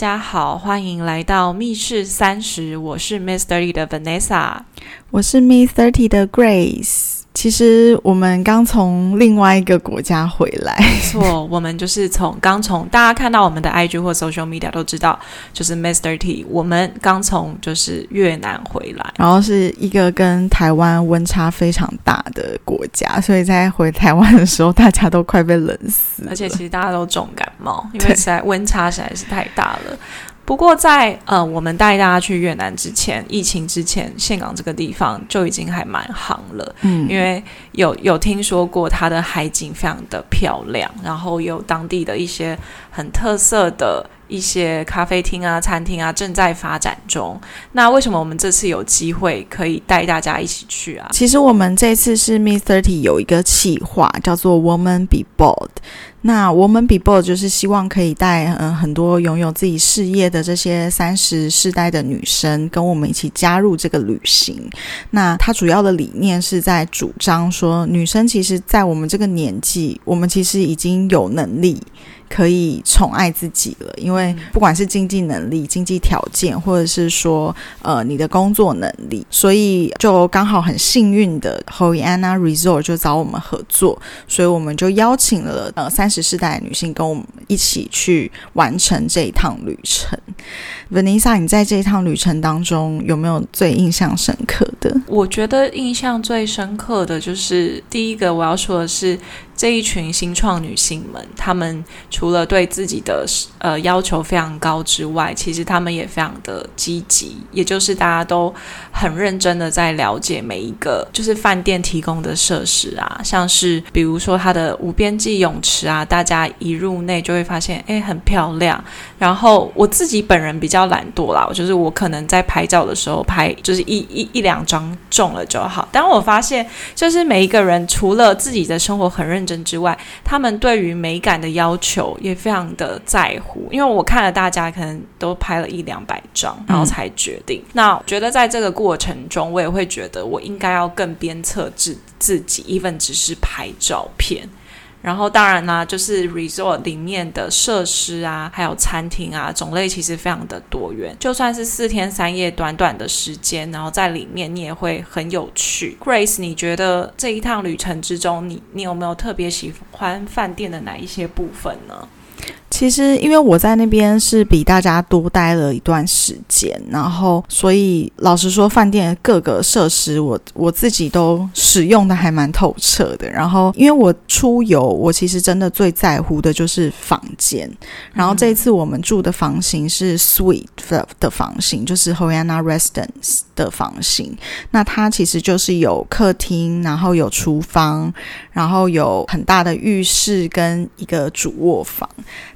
大家好，欢迎来到密室三十，我是 Miss Thirty 的 Vanessa，我是 Miss Thirty 的 Grace。其实我们刚从另外一个国家回来，没错，我们就是从刚从大家看到我们的 IG 或 Social Media 都知道，就是 Miss Thirty，我们刚从就是越南回来，然后是一个跟台湾温差非常大的国家，所以在回台湾的时候，大家都快被冷死，而且其实大家都重感冒，因为实在温差实在是太大了。不过，在呃，我们带大家去越南之前，疫情之前，岘港这个地方就已经还蛮行了。嗯，因为有有听说过它的海景非常的漂亮，然后有当地的一些很特色的。一些咖啡厅啊、餐厅啊正在发展中。那为什么我们这次有机会可以带大家一起去啊？其实我们这次是 Miss Thirty 有一个企划，叫做 Woman Be Bold。那 Woman Be Bold 就是希望可以带嗯很多拥有自己事业的这些三十世代的女生，跟我们一起加入这个旅行。那它主要的理念是在主张说，女生其实，在我们这个年纪，我们其实已经有能力。可以宠爱自己了，因为不管是经济能力、经济条件，或者是说呃你的工作能力，所以就刚好很幸运的 h o i a n a Resort 就找我们合作，所以我们就邀请了呃三十世代女性跟我们一起去完成这一趟旅程。Vanessa，你在这一趟旅程当中有没有最印象深刻的？我觉得印象最深刻的就是第一个我要说的是。这一群新创女性们，她们除了对自己的呃要求非常高之外，其实她们也非常的积极，也就是大家都很认真的在了解每一个就是饭店提供的设施啊，像是比如说它的无边际泳池啊，大家一入内就会发现，哎，很漂亮。然后我自己本人比较懒惰啦，就是我可能在拍照的时候拍就是一一一两张中了就好。但我发现，就是每一个人除了自己的生活很认。之外，他们对于美感的要求也非常的在乎。因为我看了大家可能都拍了一两百张，然后才决定。那觉得在这个过程中，我也会觉得我应该要更鞭策自自己，even 只是拍照片。然后当然啦，就是 resort 里面的设施啊，还有餐厅啊，种类其实非常的多元。就算是四天三夜短短的时间，然后在里面你也会很有趣。Grace，你觉得这一趟旅程之中，你你有没有特别喜欢饭店的哪一些部分呢？其实，因为我在那边是比大家多待了一段时间，然后所以老实说，饭店各个设施我我自己都使用的还蛮透彻的。然后，因为我出游，我其实真的最在乎的就是房间。然后这一次我们住的房型是 Suite 的房型，就是 h o y a n a Residence 的房型。那它其实就是有客厅，然后有厨房，然后有很大的浴室跟一个主卧房。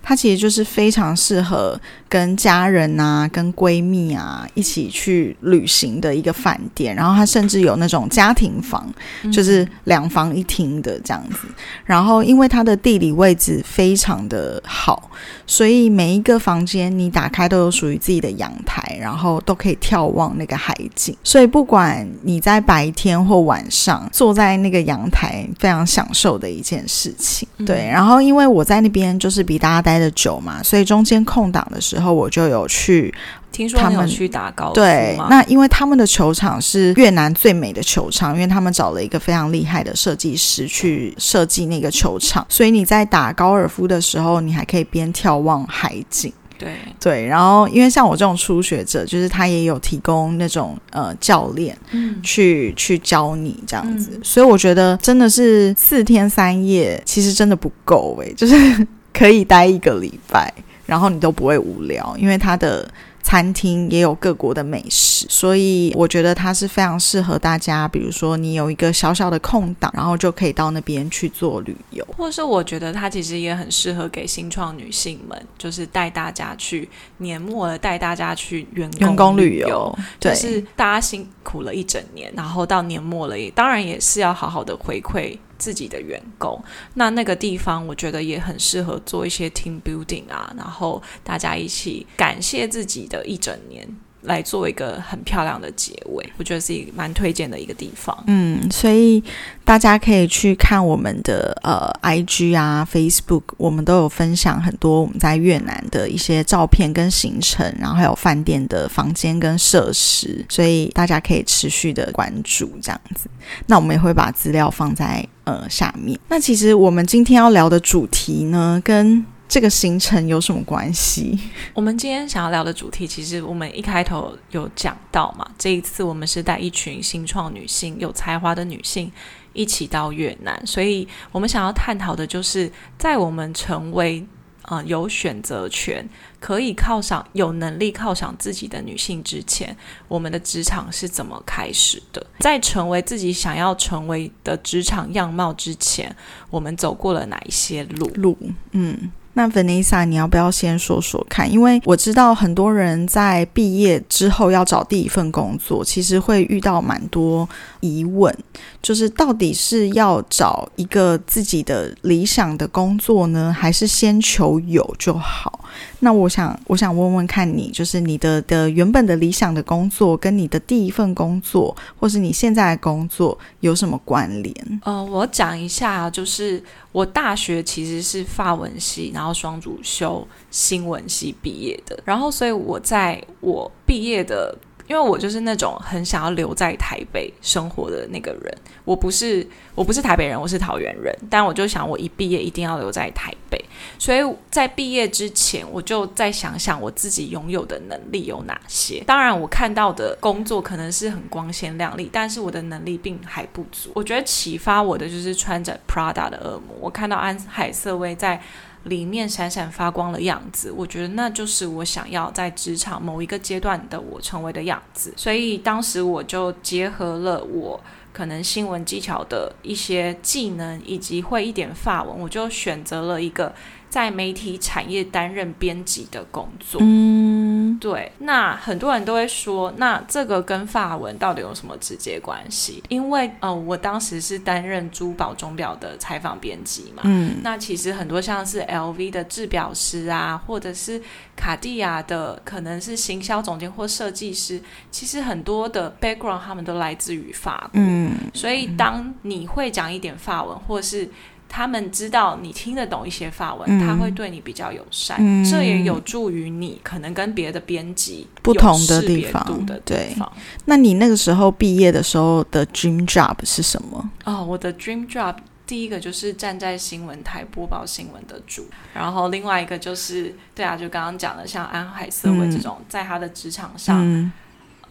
它其实就是非常适合跟家人啊、跟闺蜜啊一起去旅行的一个饭店。然后它甚至有那种家庭房，就是两房一厅的这样子。然后因为它的地理位置非常的好，所以每一个房间你打开都有属于自己的阳台，然后都可以眺望那个海景。所以不管你在白天或晚上坐在那个阳台，非常享受的一件事情。对，然后因为我在那边就是比大家待。待的久嘛，所以中间空档的时候，我就有去。听说他们去打高尔对，那因为他们的球场是越南最美的球场，因为他们找了一个非常厉害的设计师去设计那个球场，所以你在打高尔夫的时候，你还可以边眺望海景。对对，然后因为像我这种初学者，就是他也有提供那种呃教练，嗯，去去教你这样子，所以我觉得真的是四天三夜，其实真的不够诶，就是。可以待一个礼拜，然后你都不会无聊，因为他的餐厅也有各国的美食，所以我觉得它是非常适合大家。比如说，你有一个小小的空档，然后就可以到那边去做旅游，或者是我觉得它其实也很适合给新创女性们，就是带大家去年末了，带大家去员工旅游，就是大家辛苦了一整年，然后到年末了，也当然也是要好好的回馈。自己的员工，那那个地方我觉得也很适合做一些 team building 啊，然后大家一起感谢自己的一整年。来做一个很漂亮的结尾，我觉得是一个蛮推荐的一个地方。嗯，所以大家可以去看我们的呃 IG 啊、Facebook，我们都有分享很多我们在越南的一些照片跟行程，然后还有饭店的房间跟设施，所以大家可以持续的关注这样子。那我们也会把资料放在呃下面。那其实我们今天要聊的主题呢，跟这个行程有什么关系？我们今天想要聊的主题，其实我们一开头有讲到嘛。这一次我们是带一群新创女性、有才华的女性一起到越南，所以我们想要探讨的就是，在我们成为啊有选择权、可以犒赏、有能力犒赏自己的女性之前，我们的职场是怎么开始的？在成为自己想要成为的职场样貌之前，我们走过了哪一些路？路，嗯。那 Vanessa，你要不要先说说看？因为我知道很多人在毕业之后要找第一份工作，其实会遇到蛮多疑问，就是到底是要找一个自己的理想的工作呢，还是先求有就好？那我想，我想问问看你，就是你的的原本的理想的工作，跟你的第一份工作，或是你现在的工作有什么关联？呃，我讲一下，就是我大学其实是法文系，然后双主修新闻系毕业的，然后所以我在我毕业的。因为我就是那种很想要留在台北生活的那个人，我不是我不是台北人，我是桃园人，但我就想我一毕业一定要留在台北，所以在毕业之前，我就再想想我自己拥有的能力有哪些。当然，我看到的工作可能是很光鲜亮丽，但是我的能力并还不足。我觉得启发我的就是穿着 Prada 的恶魔，我看到安海瑟薇在。里面闪闪发光的样子，我觉得那就是我想要在职场某一个阶段的我成为的样子。所以当时我就结合了我可能新闻技巧的一些技能，以及会一点法文，我就选择了一个。在媒体产业担任编辑的工作，嗯，对。那很多人都会说，那这个跟法文到底有什么直接关系？因为呃，我当时是担任珠宝钟表的采访编辑嘛，嗯，那其实很多像是 LV 的制表师啊，或者是卡地亚的，可能是行销总监或设计师，其实很多的 background 他们都来自于法国，嗯，所以当你会讲一点法文，或是他们知道你听得懂一些法文，他会对你比较友善，这也有助于你可能跟别的编辑不同的地方的对。那你那个时候毕业的时候的 dream job 是什么？哦，我的 dream job 第一个就是站在新闻台播报新闻的主，然后另外一个就是对啊，就刚刚讲的像安海瑟薇这种，在他的职场上。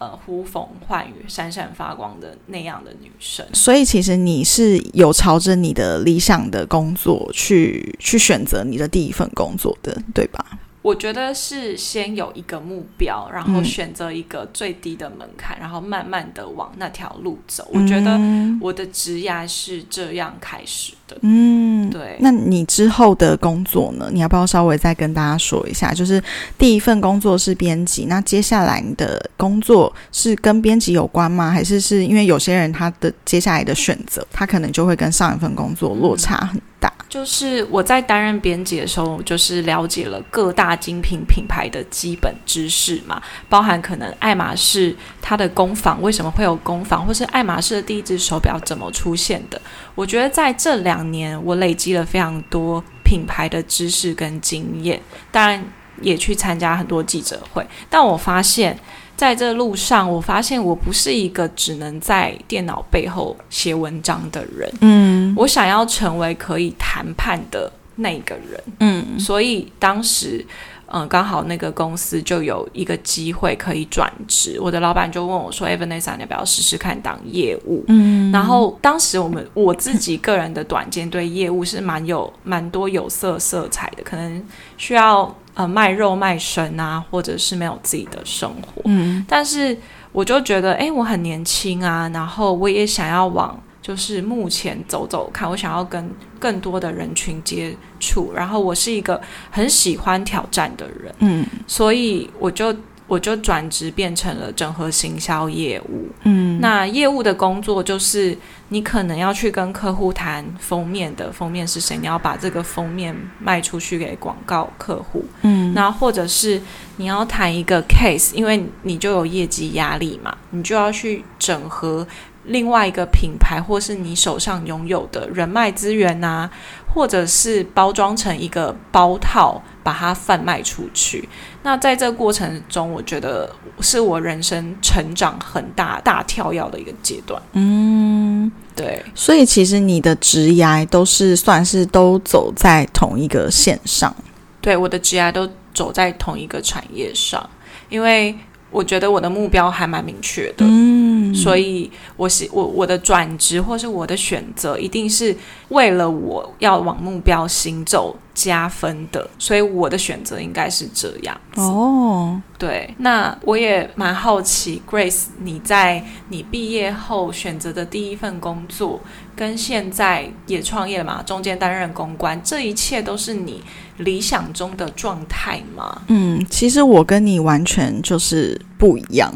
呃，呼风唤雨、闪闪发光的那样的女生，所以其实你是有朝着你的理想的工作去去选择你的第一份工作的，对吧？我觉得是先有一个目标，然后选择一个最低的门槛，然后慢慢的往那条路走。我觉得我的职涯是这样开始的。嗯，对。那你之后的工作呢？你要不要稍微再跟大家说一下？就是第一份工作是编辑，那接下来你的工作是跟编辑有关吗？还是是因为有些人他的接下来的选择，他可能就会跟上一份工作落差很大？就是我在担任编辑的时候，就是了解了各大精品品牌的基本知识嘛，包含可能爱马仕它的工坊为什么会有工坊，或是爱马仕的第一只手表怎么出现的。我觉得在这两年，我累积了非常多品牌的知识跟经验，当然也去参加很多记者会，但我发现。在这路上，我发现我不是一个只能在电脑背后写文章的人。嗯，我想要成为可以谈判的那个人。嗯，所以当时，嗯，刚好那个公司就有一个机会可以转职。我的老板就问我说：“Evanessa，你要不要试试看当业务？”嗯，然后当时我们我自己个人的短见对业务是蛮有蛮多有色色彩的，可能需要。呃，卖肉卖身啊，或者是没有自己的生活。嗯，但是我就觉得，哎，我很年轻啊，然后我也想要往就是目前走走看，我想要跟更多的人群接触，然后我是一个很喜欢挑战的人。嗯，所以我就我就转职变成了整合行销业务。嗯，那业务的工作就是你可能要去跟客户谈封面的封面是谁，你要把这个封面卖出去给广告客户。嗯，那或者是你要谈一个 case，因为你就有业绩压力嘛，你就要去整合另外一个品牌，或是你手上拥有的人脉资源呐、或者是包装成一个包套，把它贩卖出去。那在这个过程中，我觉得是我人生成长很大大跳跃的一个阶段。嗯，对，所以其实你的职涯都是算是都走在同一个线上。对，我的职涯都走在同一个产业上，因为我觉得我的目标还蛮明确的。嗯，所以我是我我的转职或是我的选择，一定是为了我要往目标行走加分的，所以我的选择应该是这样子。哦，对，那我也蛮好奇，Grace，你在你毕业后选择的第一份工作，跟现在也创业了嘛，中间担任公关，这一切都是你理想中的状态吗？嗯，其实我跟你完全就是不一样，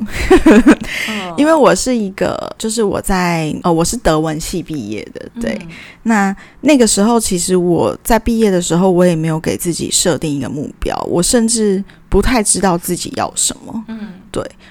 嗯 因为我是一个，就是我在呃，我是德文系毕业的，对。嗯那那个时候，其实我在毕业的时候，我也没有给自己设定一个目标，我甚至不太知道自己要什么。嗯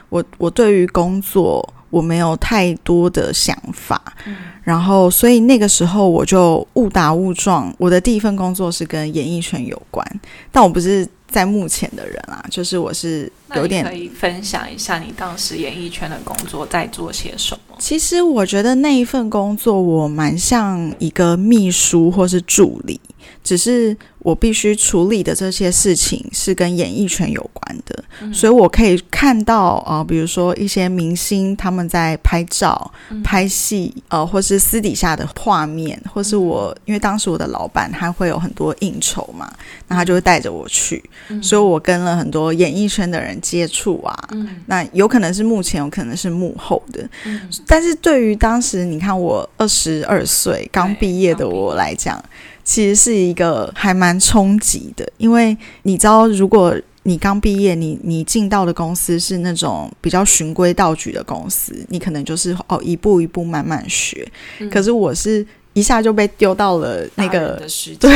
我我对于工作我没有太多的想法，嗯然后所以那个时候我就误打误撞，我的第一份工作是跟演艺圈有关，但我不是在目前的人啊，就是我是有点可以分享一下你当时演艺圈的工作在做些什么？其实我觉得那一份工作我蛮像一个秘书或是助理，只是我必须处理的这些事情是跟演艺圈有关的，嗯。所以我可以看到呃，比如说一些明星他们在拍照、嗯。拍戏，呃，或是私底下的画面，或是我因为当时我的老板他会有很多应酬嘛，那他就会带着我去，嗯。所以我跟了很多演艺圈的人接触啊，嗯。那有可能是幕前，有可能是幕后的。嗯。但是对于当时你看我二十二岁刚毕业的我来讲，其实是一个还蛮冲击的，因为你知道，如果你刚毕业，你你进到的公司是那种比较循规蹈矩的公司，你可能就是哦一步一步慢慢学。嗯可是我是一下就被丢到了那个 对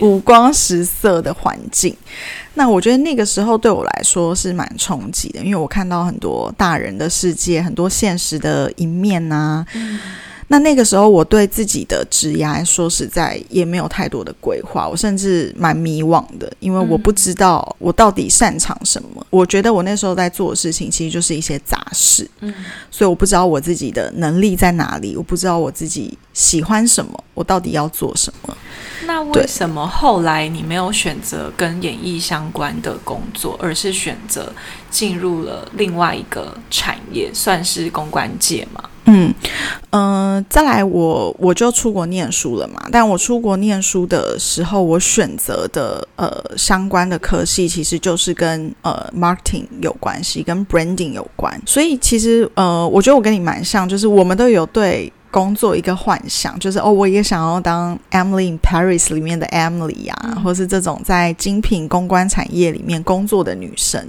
五光十色的环境。那我觉得那个时候对我来说是蛮冲击的，因为我看到很多大人的世界，很多现实的一面呐、嗯那那个时候我对自己的职业说实在也没有太多的规划，我甚至蛮迷惘的，因为我不知道我到底擅长什么。我觉得我那时候在做的事情其实就是一些杂事，嗯所以我不知道我自己的能力在哪里，我不知道我自己喜欢什么，我到底要做什么。那为什么后来你没有选择跟演艺相关的工作，而是选择进入了另外一个产业，算是公关界嘛？嗯嗯、呃再来我我就出国念书了嘛。但我出国念书的时候，我选择的呃相关的科系其实就是跟呃 marketing 有关系，跟 branding 有关。所以其实呃，我觉得我跟你蛮像，就是我们都有对。工作一个幻想，就是哦，我也想要当 Emily in Paris 里面的 Emily 啊，嗯或是这种在精品公关产业里面工作的女生。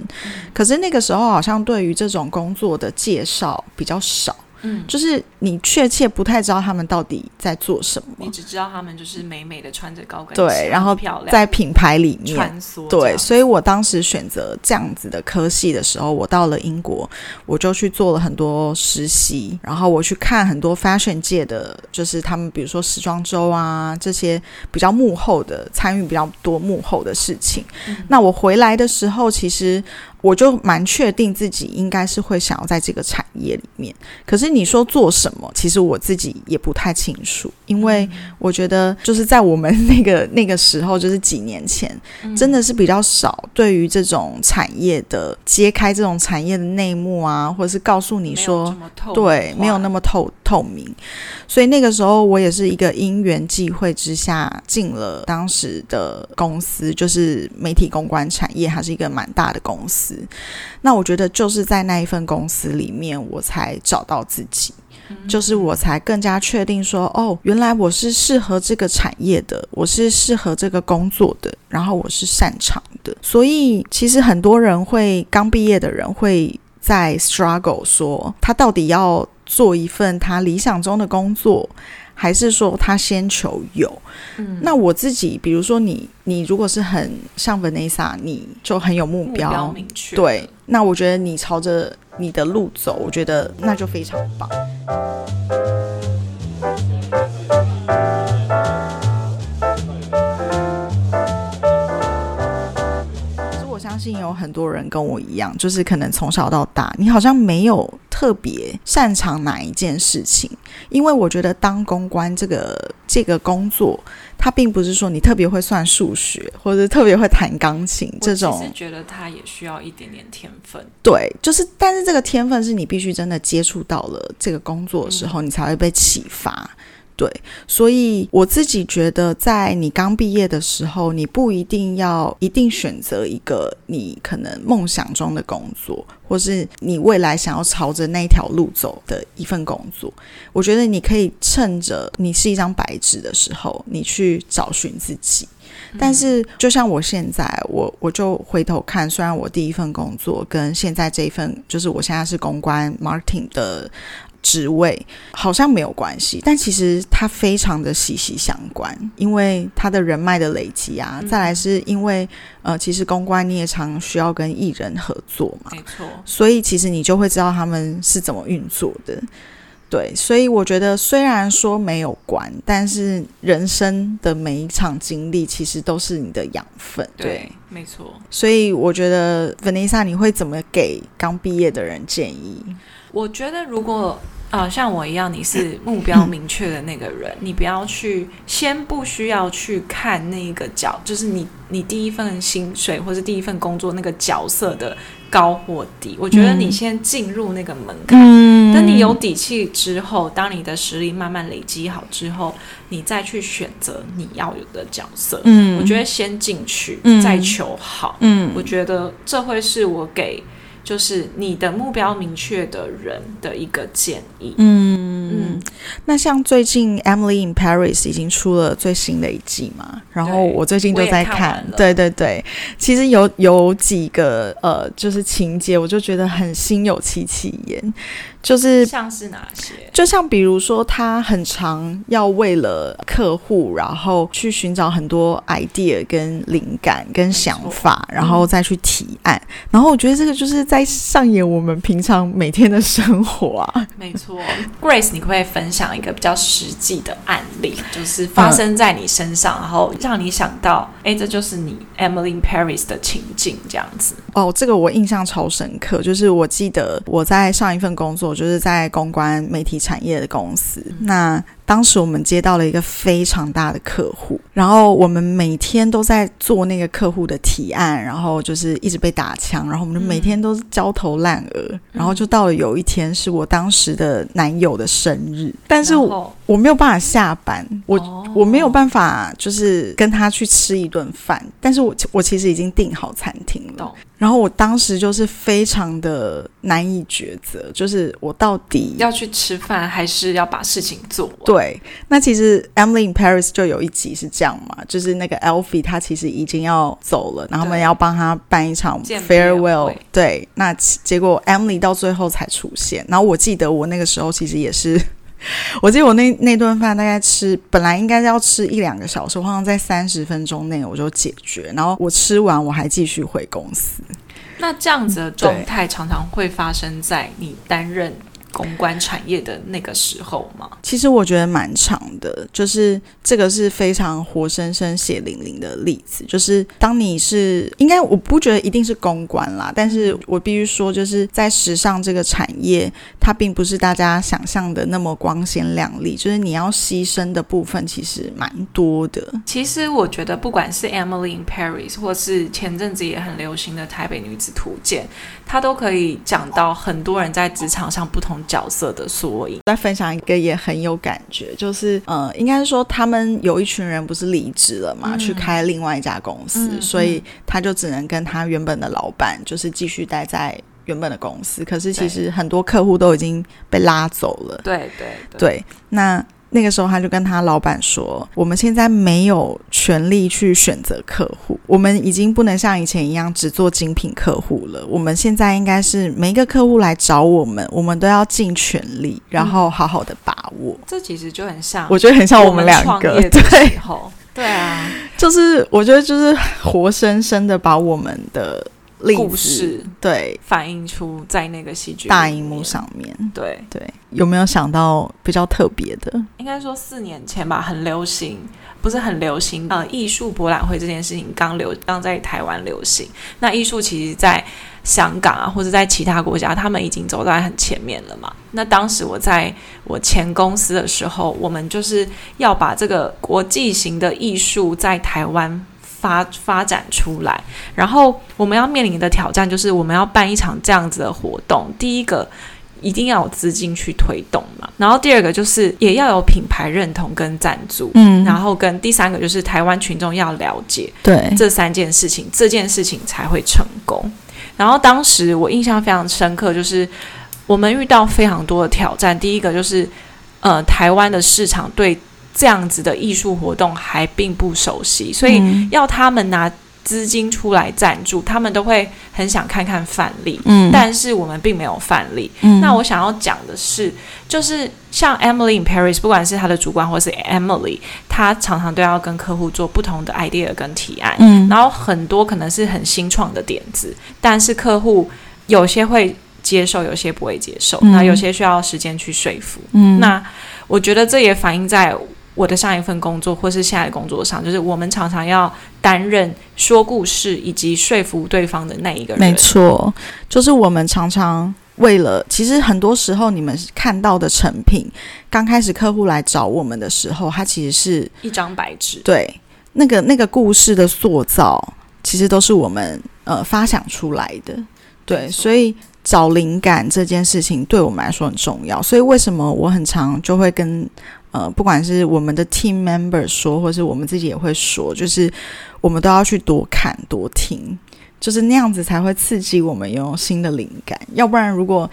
可是那个时候好像对于这种工作的介绍比较少。嗯，就是你确切不太知道他们到底在做什么你，只知道他们就是美美的穿着高跟鞋，对然后漂亮，在品牌里面。穿梭对，所以我当时选择这样子的科系的时候，我到了英国，我就去做了很多实习，然后我去看很多 fashion 界的，就是他们比如说时装周啊这些比较幕后的参与比较多幕后的事情。嗯那我回来的时候，其实我就蛮确定自己应该是会想要在这个产业里面。可是你说做什么，其实我自己也不太清楚，因为我觉得就是在我们那个那个时候，就是几年前，嗯真的是比较少对于这种产业的揭开这种产业的内幕啊，或者是告诉你说对，没有那么么透透明，所以那个时候我也是一个因缘际会之下进了当时的公司，就是媒体公关产业，还是一个蛮大的公司。司。那我觉得就是在那一份公司里面，我才找到自己。就是我才更加确定说，哦，原来我是适合这个产业的，我是适合这个工作的，然后我是擅长的。所以其实很多人会刚毕业的人会在 struggle，说他到底要做一份他理想中的工作，还是说他先求有？嗯，那我自己，比如说你，你如果是很像 Vanessa，你就很有目标，明确，对，那我觉得你朝着。你的路走，我觉得那就非常棒。相信有很多人跟我一样，就是可能从小到大，你好像没有特别擅长哪一件事情，因为我觉得当公关这个这个工作。它并不是说你特别会算数学，或者特别会弹钢琴这种。我觉得他也需要一点点天分。对，就是，但是这个天分是你必须真的接触到了这个工作的时候，你才会被启发。对，所以我自己觉得，在你刚毕业的时候，你不一定要一定选择一个你可能梦想中的工作，或是你未来想要朝着那条路走的一份工作。我觉得你可以趁着你是一张白纸的时候，你去找寻自己。但是，就像我现在，我我就回头看，虽然我第一份工作跟现在这一份，就是我现在是公关 marketing 的。职位好像没有关系，但其实它非常的息息相关，因为他的人脉的累积啊，再来是因为呃，其实公关你也常需要跟艺人合作嘛，没错，所以其实你就会知道他们是怎么运作的，对，所以我觉得虽然说没有关，但是人生的每一场经历其实都是你的养分，对，没错，所以我觉得 Vanessa，你会怎么给刚毕业的人建议？我觉得如果啊，像我一样，你是 目标明确的那个人，你不要去，先不需要去看那个角，就是你你第一份薪水或是第一份工作那个角色的高或低。我觉得你先进入那个门槛，等你有底气之后，当你的实力慢慢累积好之后，你再去选择你要有的角色。嗯，我觉得先进去再求好。嗯，我觉得这会是我给。就是你的目标明确的人的一个建议。嗯嗯，那像最近《Emily in Paris》已经出了最新的一季嘛，然后我最近就在看。对对对，其实有有几个呃，就是情节，我就觉得很心有戚戚焉。就是像是哪些？就像比如说，他很常要为了客户，然后去寻找很多 idea、跟灵感、跟想法，然后再去提案。然后我觉得这个就是在上演我们平常每天的生活啊。没错，Grace，你可不可以分享一个比较实际的案例，就是发生在你身上，然后让你想到，哎，这就是你 Emily Paris 的情境这样子？哦，这个我印象超深刻，就是我记得我在上一份工作。就是在公关媒体产业的公司，那。当时我们接到了一个非常大的客户，然后我们每天都在做那个客户的提案，然后就是一直被打枪，然后我们每天都是焦头烂额，然后就到了有一天是我当时的男友的生日，但是我没有办法下班，我我没有办法就是跟他去吃一顿饭，但是我我其实已经订好餐厅了，然后我当时就是非常的难以抉择，就是我到底要去吃饭还是要把事情做。对，那其实《Emily in Paris》就有一集是这样嘛，就是那个 Alfie 他其实已经要走了，然后他们要帮他办一场 farewell。对，那结果 Emily 到最后才出现。然后我记得我那个时候其实也是，我记得我那那顿饭大概吃本来应该要吃一两个小时，好像在三十分钟内我就解决。然后我吃完我还继续回公司。那这样子的状态常常会发生在你担任。公关产业的那个时候吗？其实我觉得蛮长的，就是这个是非常活生生、血淋淋的例子。就是当你是应该，我不觉得一定是公关啦，但是我必须说，就是在时尚这个产业，它并不是大家想象的那么光鲜亮丽，就是你要牺牲的部分其实蛮多的。其实我觉得，不管是 Emily in Paris，或是前阵子也很流行的台北女子图鉴，它都可以讲到很多人在职场上不同。角色的缩影。再分享一个也很有感觉，就是呃，应该是说他们有一群人不是离职了嘛，嗯去开另外一家公司，嗯所以他就只能跟他原本的老板就是继续待在原本的公司。可是其实很多客户都已经被拉走了。对对对，那那个时候他就跟他老板说：“我们现在没有权利去选择客户，我们已经不能像以前一样只做精品客户了。我们现在应该是每一个客户来找我们，我们都要尽全力，然后好好的把握。这其实就很像我觉得很像我我们两个，对，对啊，就是我觉得就是活生生的把我们的例故子事对反映出在那个戏剧大荧幕。上面，对，对，有没有想到比较特别的？应该说四年前吧，很流行，不是很流行。呃，艺术博览会这件事情刚流，刚在台湾流行。那艺术其实在香港啊，或者在其他国家，他们已经走在很前面了嘛。那当时我在我前公司的时候，我们就是要把这个国际型的艺术在台湾。发发展出来，然后我们要面临的挑战就是，我们要办一场这样子的活动。第一个，一定要有资金去推动嘛。然后第二个就是也要有品牌认同跟赞助，嗯然后跟第三个就是台湾群众要了解对，这三件事情，这件事情才会成功。然后当时我印象非常深刻，就是我们遇到非常多的挑战。第一个就是呃，台湾的市场对这样子的艺术活动还并不熟悉，所以嗯。要他们拿资金出来赞助，他们都会很想看看范例。嗯。但是我们并没有范例，嗯。那我想要讲的是，就是像 Emily in Paris，不管是他的主管或是 Emily，他常常都要跟客户做不同的 idea 跟提案，嗯。然后很多可能是很新创的点子，但是客户有些会接受，有些不会接受，嗯。那有些需要时间去说服。嗯。那我觉得这也反映在我的上一份工作或是现在的工作上，就是我们常常要担任说故事以及说服对方的那一个人。没错，就是我们常常为了，其实很多时候你们看到的成品，刚开始客户来找我们的时候，它其实是一张白纸。对那个那个故事的塑造，其实都是我们呃发想出来的。对，所以找灵感这件事情对我们来说很重要。所以为什么我很常就会跟呃，不管是我们的 team member 说，或是我们自己也会说，就是我们都要去多看多听。就是那样子才会刺激我们拥有新的灵感，要不然如果，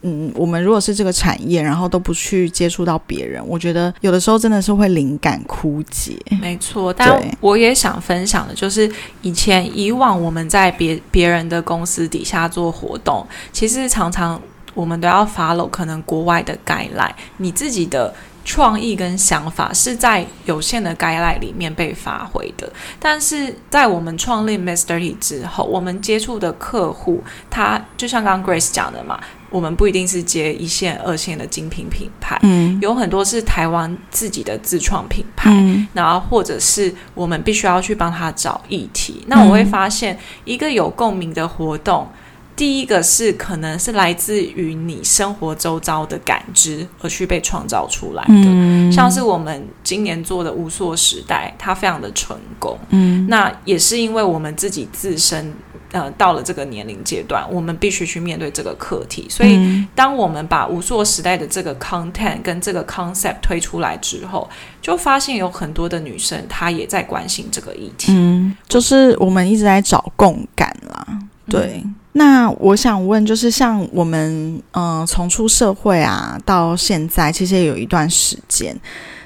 嗯，我们如果是这个产业，然后都不去接触到别人，我觉得有的时候真的是会灵感枯竭。没错，但我也想分享的就是，以前以往我们在别别人的公司底下做活动，其实常常我们都要 follow 可能国外的 guideline，你自己的创意跟想法是在有限的 guideline 里面被发挥的。但是在我们创立 Dirty 之后，我们接触的客户，他就像刚刚 Grace 讲的嘛，我们不一定是接一线、二线的精品品牌，嗯有很多是台湾自己的自创品牌。嗯然后或者是我们必须要去帮他找议题。那我会发现，一个有共鸣的活动，第一个是可能是来自于你生活周遭的感知而去被创造出来的。嗯像是我们今年做的无塑时代，它非常的成功。嗯那也是因为我们自己自身，呃，到了这个年龄阶段，我们必须去面对这个课题。所以，嗯当我们把无塑时代的这个 content 跟这个 concept 推出来之后，就发现有很多的女生她也在关心这个议题。嗯，就是我们一直在找共感啦。对，那我想问，就是像我们嗯、呃从出社会啊到现在，其实也有一段时间。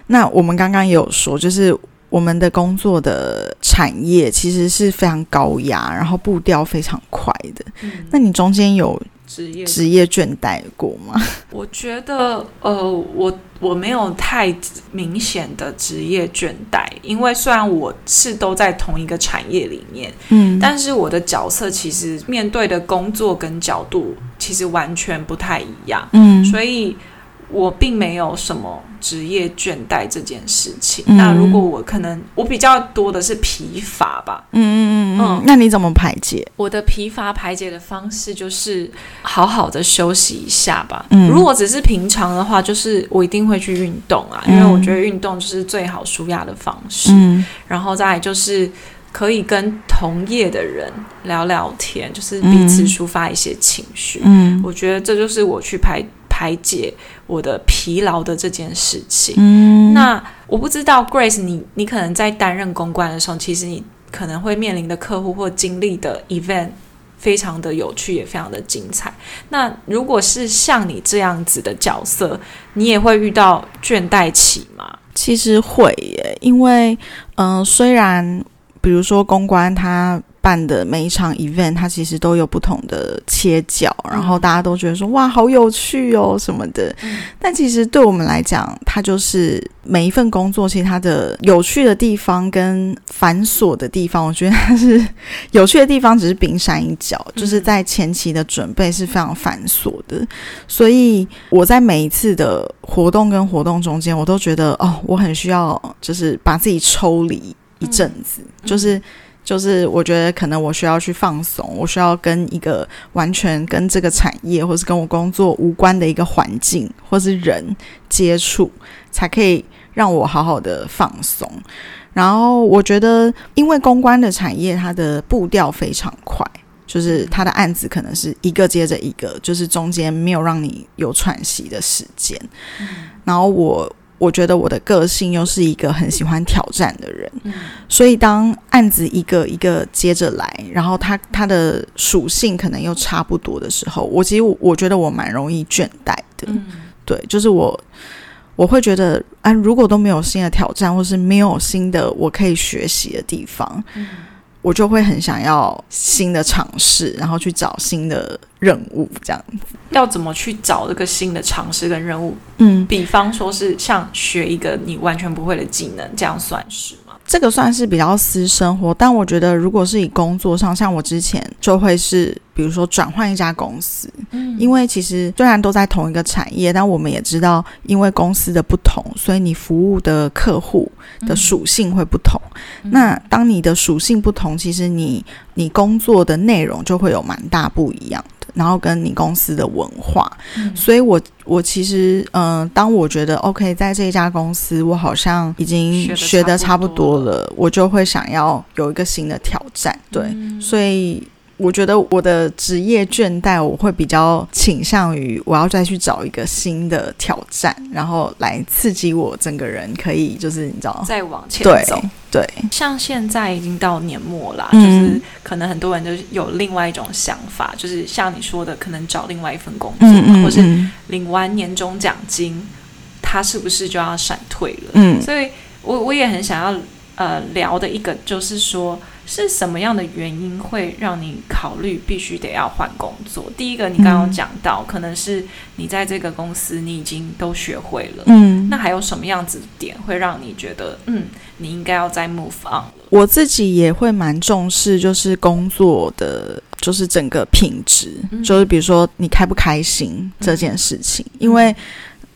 那我们刚刚也有说，就是我们的工作的产业其实是非常高压，然后步调非常快的。嗯，那你中间有职业职业。倦怠过吗？我觉得，呃，我我没有太明显的职业倦怠，因为虽然我是都在同一个产业里面，嗯。但是我的角色其实面对的工作跟角度其实完全不太一样，嗯。所以我并没有什么职业倦怠这件事情。嗯那如果我可能，我比较多的是疲乏吧。嗯嗯嗯嗯嗯，那你怎么排解？我的疲乏排解的方式就是好好的休息一下吧。嗯如果只是平常的话，就是我一定会去运动啊，因为我觉得运动就是最好舒压的方式。嗯然后再来就是可以跟同业的人聊聊天，就是彼此抒发一些情绪。嗯我觉得这就是我去排排排解我的疲劳的这件事情。嗯，那我不知道 Grace，你你可能在担任公关的时候，其实你可能会面临的客户或经历的 event 非常的有趣，也非常的精彩。那如果是像你这样子的角色，你也会遇到倦怠期吗？其实会耶，因为嗯、呃虽然比如说公关它办的每一场 event，它其实都有不同的切角，然后大家都觉得说哇好有趣哦什么的，但其实对我们来讲，它就是每一份工作，其实它的有趣的地方跟繁琐的地方，我觉得它是有趣的地方只是冰山一角，就是在前期的准备是非常繁琐的，所以我在每一次的活动跟活动中间，我都觉得哦，我很需要就是把自己抽离一阵子，就是。就是我觉得可能我需要去放松，我需要跟一个完全跟这个产业或是跟我工作无关的一个环境或是人接触，才可以让我好好的放松。然后我觉得，因为公关的产业，它的步调非常快，就是它的案子可能是一个接着一个，就是中间没有让你有喘息的时间。然后我我觉得我的个性又是一个很喜欢挑战的人，所以当案子一个一个接着来，然后它它的属性可能又差不多的时候，我其实我我觉得我蛮容易倦怠的。对，就是我我会觉得啊，如果都没有新的挑战，或是没有新的我可以学习的地方，我就会很想要新的尝试，然后去找新的任务，这样子。要怎么去找这个新的尝试跟任务？嗯，比方说是像学一个你完全不会的技能，这样算是吗？这个算是比较私生活，但我觉得如果是以工作上，像我之前就会是，比如说转换一家公司，嗯。因为其实虽然都在同一个产业，但我们也知道，因为公司的不同，所以你服务的客户的属性会不同。那当你的属性不同，其实你你工作的内容就会有蛮大不一样。的，然后跟你公司的文化。所以我我其实嗯、呃当我觉得 OK，在这一家公司，我好像已经学的差不多多了，我就会想要有一个新的挑战。对，嗯所以我觉得我的职业倦怠，我会比较倾向于我要再去找一个新的挑战，然后来刺激我整个人，可以就是你知道，再往前走。对，像现在已经到年末啦，嗯就是可能很多人都有另外一种想法，就是像你说的，可能找另外一份工作嘛，嗯嗯或是嗯领完年终奖金，他是不是就要闪退了？嗯所以我我也很想要呃聊的一个就是说，是什么样的原因会让你考虑必须得要换工作？第一个，你刚刚嗯讲到，可能是你在这个公司你已经都学会了，嗯，那还有什么样子的点会让你觉得，嗯，你应该要再 move on 了？我自己也会蛮重视，就是工作的，就是整个品质，嗯就是比如说你开不开心这件事情，因为。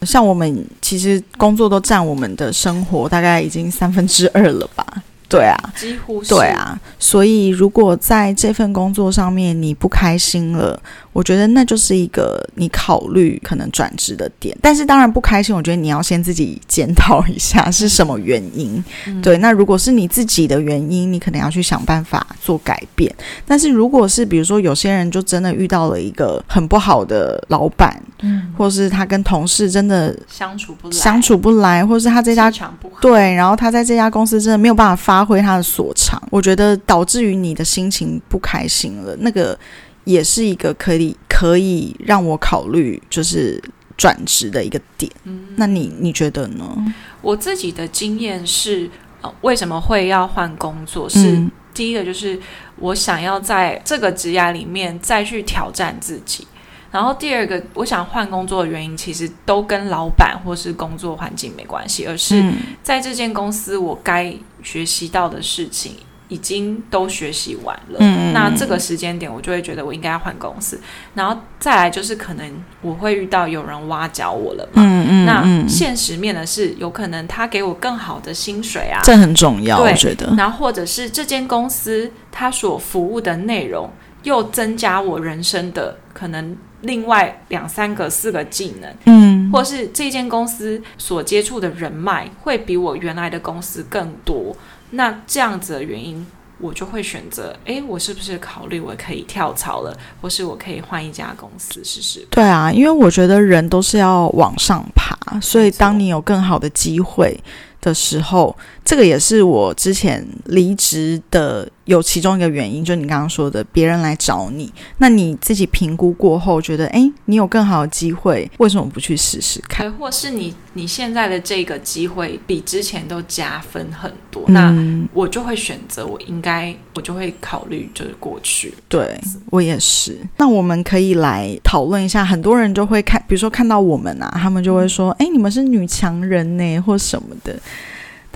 像我们其实工作都占我们的生活大概已经三分之二了吧？对啊，几乎是。对，啊，所以如果在这份工作上面你不开心了，我觉得那就是一个你考虑可能转职的点。但是当然不开心，我觉得你要先自己检讨一下是什么原因。嗯对，那如果是你自己的原因，你可能要去想办法做改变。但是如果是比如说有些人就真的遇到了一个很不好的老板，嗯，或是他跟同事真的相处不来，相处不来，或是他这家对，然后他在这家公司真的没有办法发挥他的所长，我觉得导致于你的心情不开心了，那个也是一个可以可以让我考虑就是转职的一个点。嗯，那你你觉得呢？我自己的经验是，呃，为什么会要换工作？是、嗯第一个就是我想要在这个职涯里面再去挑战自己。然后第二个，我想换工作的原因，其实都跟老板或是工作环境没关系，而是嗯在这间公司我该学习到的事情已经都学习完了。嗯那这个时间点，我就会觉得我应该要换公司。然后再来就是，可能我会遇到有人挖角我了嘛。嗯嗯那嗯，现实面的是，有可能他给我更好的薪水啊，这很重要，对我觉得。然后或者是这间公司它所服务的内容又增加我人生的可能另外两三个、四个技能，嗯或是这间公司所接触的人脉会比我原来的公司更多。那这样子的原因，我就会选择，诶，我是不是考虑我可以跳槽了，或是我可以换一家公司试试？对啊，因为我觉得人都是要往上爬，所以当你有更好的机会的时候，这个也是我之前离职的。有其中一个原因，就你刚刚说的，别人来找你，那你自己评估过后觉得，哎，你有更好的机会，为什么不去试试看？或是你你现在的这个机会比之前都加分很多，那我就会选择，我应该我就会考虑就是过去。对我也是。那我们可以来讨论一下，很多人就会看，比如说看到我们啊，他们就会说，哎，你们是女强人呢，或什么的。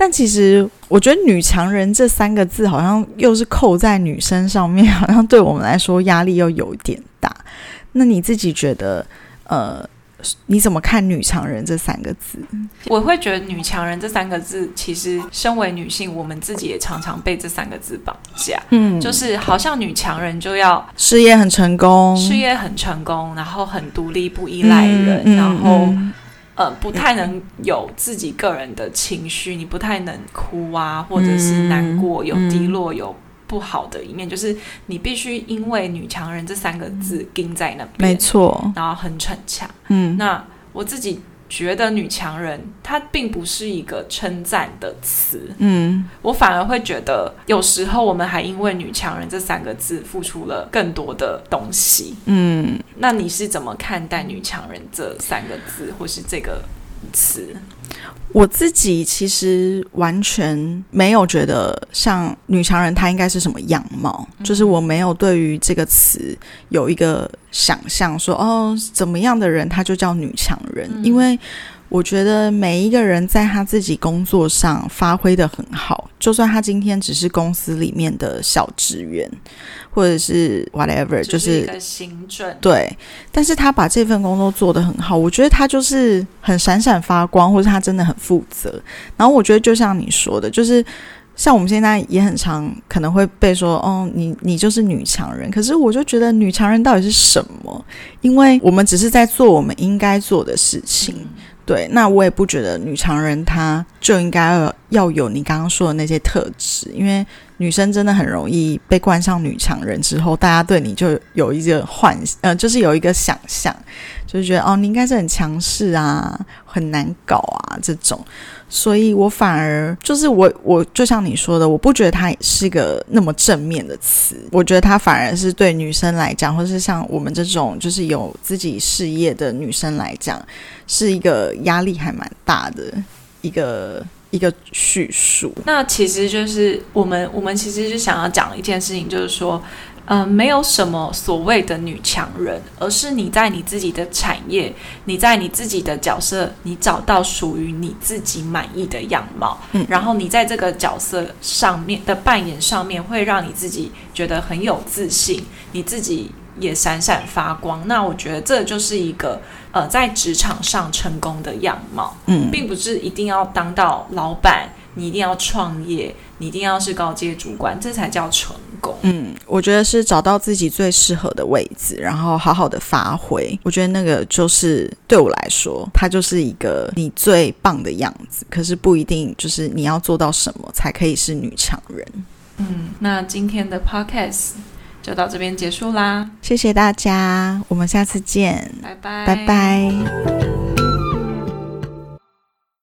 但其实，我觉得“女强人”这三个字好像又是扣在女生上面，好像对我们来说压力又有点大。那你自己觉得，呃，你怎么看“女强人”这三个字？我会觉得“女强人”这三个字，其实身为女性，我们自己也常常被这三个字绑架。嗯，就是好像女强人就要事业很成功，事业很成功，然后很独立，不依赖人，然后。呃，不太能有自己个人的情绪，你不太能哭啊，或者是难过、有低落、有不好的一面，就是你必须因为“女强人”这三个字钉在那边，没错，然后很逞强。嗯，那我自己。觉得女强人，它并不是一个称赞的词。嗯，我反而会觉得，有时候我们还因为“女强人”这三个字付出了更多的东西。嗯，那你是怎么看待“女强人”这三个字，或是这个词？我自己其实完全没有觉得像女强人她应该是什么样貌，就是我没有对于这个词有一个想象，说哦怎么样的人她就叫女强人，因为。我觉得每一个人在他自己工作上发挥的很好，就算他今天只是公司里面的小职员，或者是 whatever，就是一个行政对，但是他把这份工作做得很好，我觉得他就是很闪闪发光，或者他真的很负责。然后我觉得就像你说的，就是像我们现在也很常可能会被说，哦，你你就是女强人。可是我就觉得女强人到底是什么？因为我们只是在做我们应该做的事情。对，那我也不觉得女强人她就应该要有你刚刚说的那些特质，因为女生真的很容易被冠上女强人之后，大家对你就有一个幻，呃，就是有一个想象，就是觉得哦，你应该是很强势啊，很难搞啊这种。所以我反而就是我，我就像你说的，我不觉得它是一个那么正面的词。我觉得它反而是对女生来讲，或是像我们这种就是有自己事业的女生来讲，是一个压力还蛮大的一个一个叙述。那其实就是我们，我们其实就想要讲一件事情，就是说。嗯，没有什么所谓的女强人，而是你在你自己的产业，你在你自己的角色，你找到属于你自己满意的样貌，嗯，然后你在这个角色上面的扮演上面，会让你自己觉得很有自信，你自己也闪闪发光。那我觉得这就是一个呃，在职场上成功的样貌，嗯，并不是一定要当到老板。你一定要创业，你一定要是高阶主管，这才叫成功。嗯，我觉得是找到自己最适合的位置，然后好好的发挥。我觉得那个就是对我来说，它就是一个你最棒的样子。可是不一定就是你要做到什么才可以是女强人。嗯，那今天的 podcast 就到这边结束啦，谢谢大家，我们下次见，拜拜，拜拜。